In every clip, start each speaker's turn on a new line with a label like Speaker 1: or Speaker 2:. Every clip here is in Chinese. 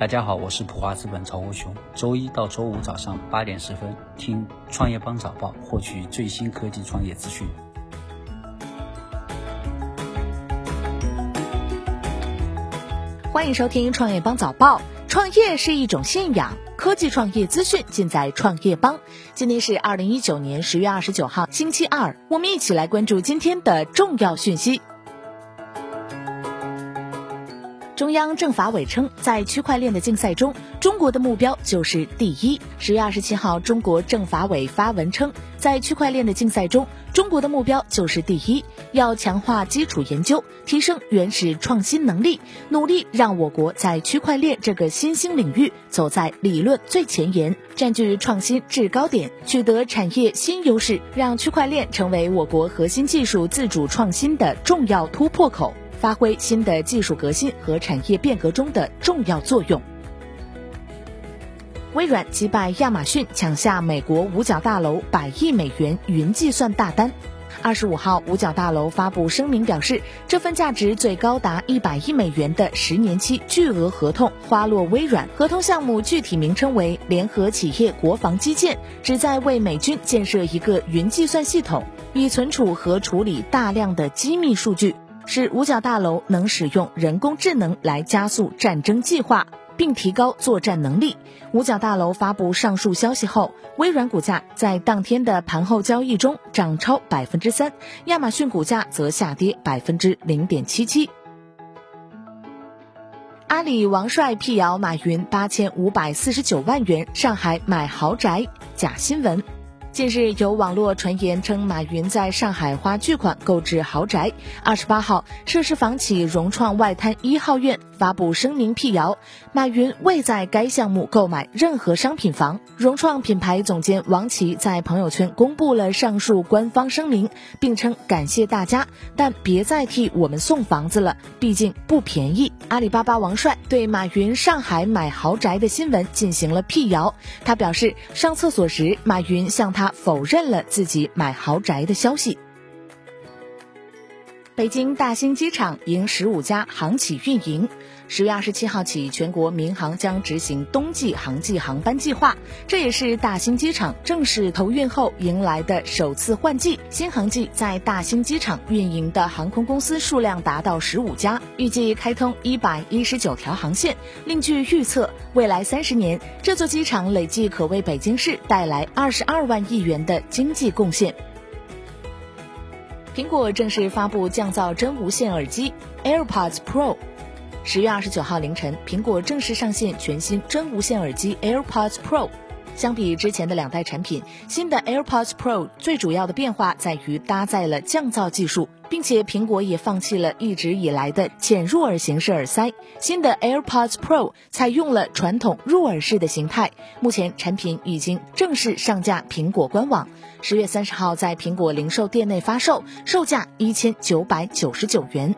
Speaker 1: 大家好，我是普华资本曹国雄。周一到周五早上八点十分，听创业邦早报，获取最新科技创业资讯。
Speaker 2: 欢迎收听创业邦早报。创业是一种信仰，科技创业资讯尽在创业邦。今天是二零一九年十月二十九号，星期二，我们一起来关注今天的重要讯息。中央政法委称，在区块链的竞赛中，中国的目标就是第一。十月二十七号，中国政法委发文称，在区块链的竞赛中，中国的目标就是第一，要强化基础研究，提升原始创新能力，努力让我国在区块链这个新兴领域走在理论最前沿，占据创新制高点，取得产业新优势，让区块链成为我国核心技术自主创新的重要突破口。发挥新的技术革新和产业变革中的重要作用。微软击败亚马逊，抢下美国五角大楼百亿美元云计算大单。二十五号，五角大楼发布声明表示，这份价值最高达一百亿美元的十年期巨额合同花落微软。合同项目具体名称为“联合企业国防基建”，旨在为美军建设一个云计算系统，以存储和处理大量的机密数据。使五角大楼能使用人工智能来加速战争计划，并提高作战能力。五角大楼发布上述消息后，微软股价在当天的盘后交易中涨超百分之三，亚马逊股价则下跌百分之零点七七。阿里王帅辟谣马云八千五百四十九万元上海买豪宅，假新闻。近日有网络传言称，马云在上海花巨款购置豪宅。二十八号，涉事房企融创外滩一号院发布声明辟谣，马云未在该项目购买任何商品房。融创品牌总监王琦在朋友圈公布了上述官方声明，并称感谢大家，但别再替我们送房子了，毕竟不便宜。阿里巴巴王帅对马云上海买豪宅的新闻进行了辟谣，他表示上厕所时，马云向他。他否认了自己买豪宅的消息。北京大兴机场迎十五家航企运营。十月二十七号起，全国民航将执行冬季航季航班计划，这也是大兴机场正式投运后迎来的首次换季。新航季在大兴机场运营的航空公司数量达到十五家，预计开通一百一十九条航线。另据预测，未来三十年，这座机场累计可为北京市带来二十二万亿元的经济贡献。苹果正式发布降噪真无线耳机 AirPods Pro。十月二十九号凌晨，苹果正式上线全新真无线耳机 AirPods Pro。相比之前的两代产品，新的 AirPods Pro 最主要的变化在于搭载了降噪技术，并且苹果也放弃了一直以来的浅入耳形式耳塞。新的 AirPods Pro 采用了传统入耳式的形态。目前产品已经正式上架苹果官网，十月三十号在苹果零售店内发售，售价一千九百九十九元。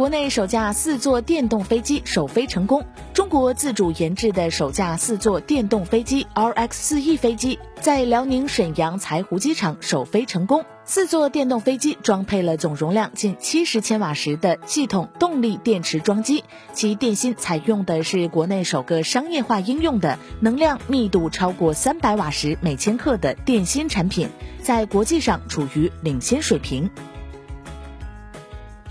Speaker 2: 国内首架四座电动飞机首飞成功。中国自主研制的首架四座电动飞机 RX-4E 飞机在辽宁沈阳柴湖机场首飞成功。四座电动飞机装配了总容量近七十千瓦时的系统动力电池装机，其电芯采用的是国内首个商业化应用的能量密度超过三百瓦时每千克的电芯产品，在国际上处于领先水平。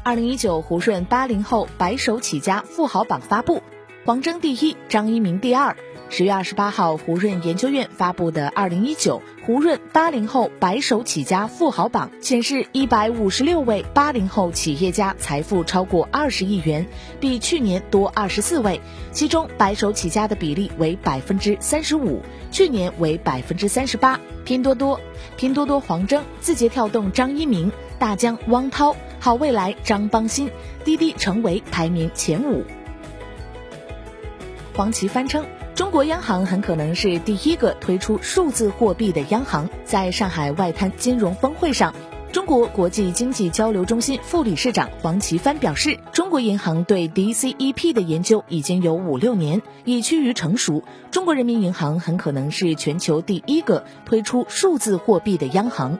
Speaker 2: 二零一九胡润八零后白手起家富豪榜发布。黄峥第一，张一鸣第二。十月二十八号，胡润研究院发布的《二零一九胡润八零后白手起家富豪榜》显示，一百五十六位八零后企业家财富超过二十亿元，比去年多二十四位。其中，白手起家的比例为百分之三十五，去年为百分之三十八。拼多多、拼多多黄峥、字节跳动张一鸣、大疆汪涛、好未来张邦鑫、滴滴成为排名前五。黄奇帆称，中国央行很可能是第一个推出数字货币的央行。在上海外滩金融峰会上，中国国际经济交流中心副理事长黄奇帆表示，中国银行对 DCEP 的研究已经有五六年，已趋于成熟。中国人民银行很可能是全球第一个推出数字货币的央行。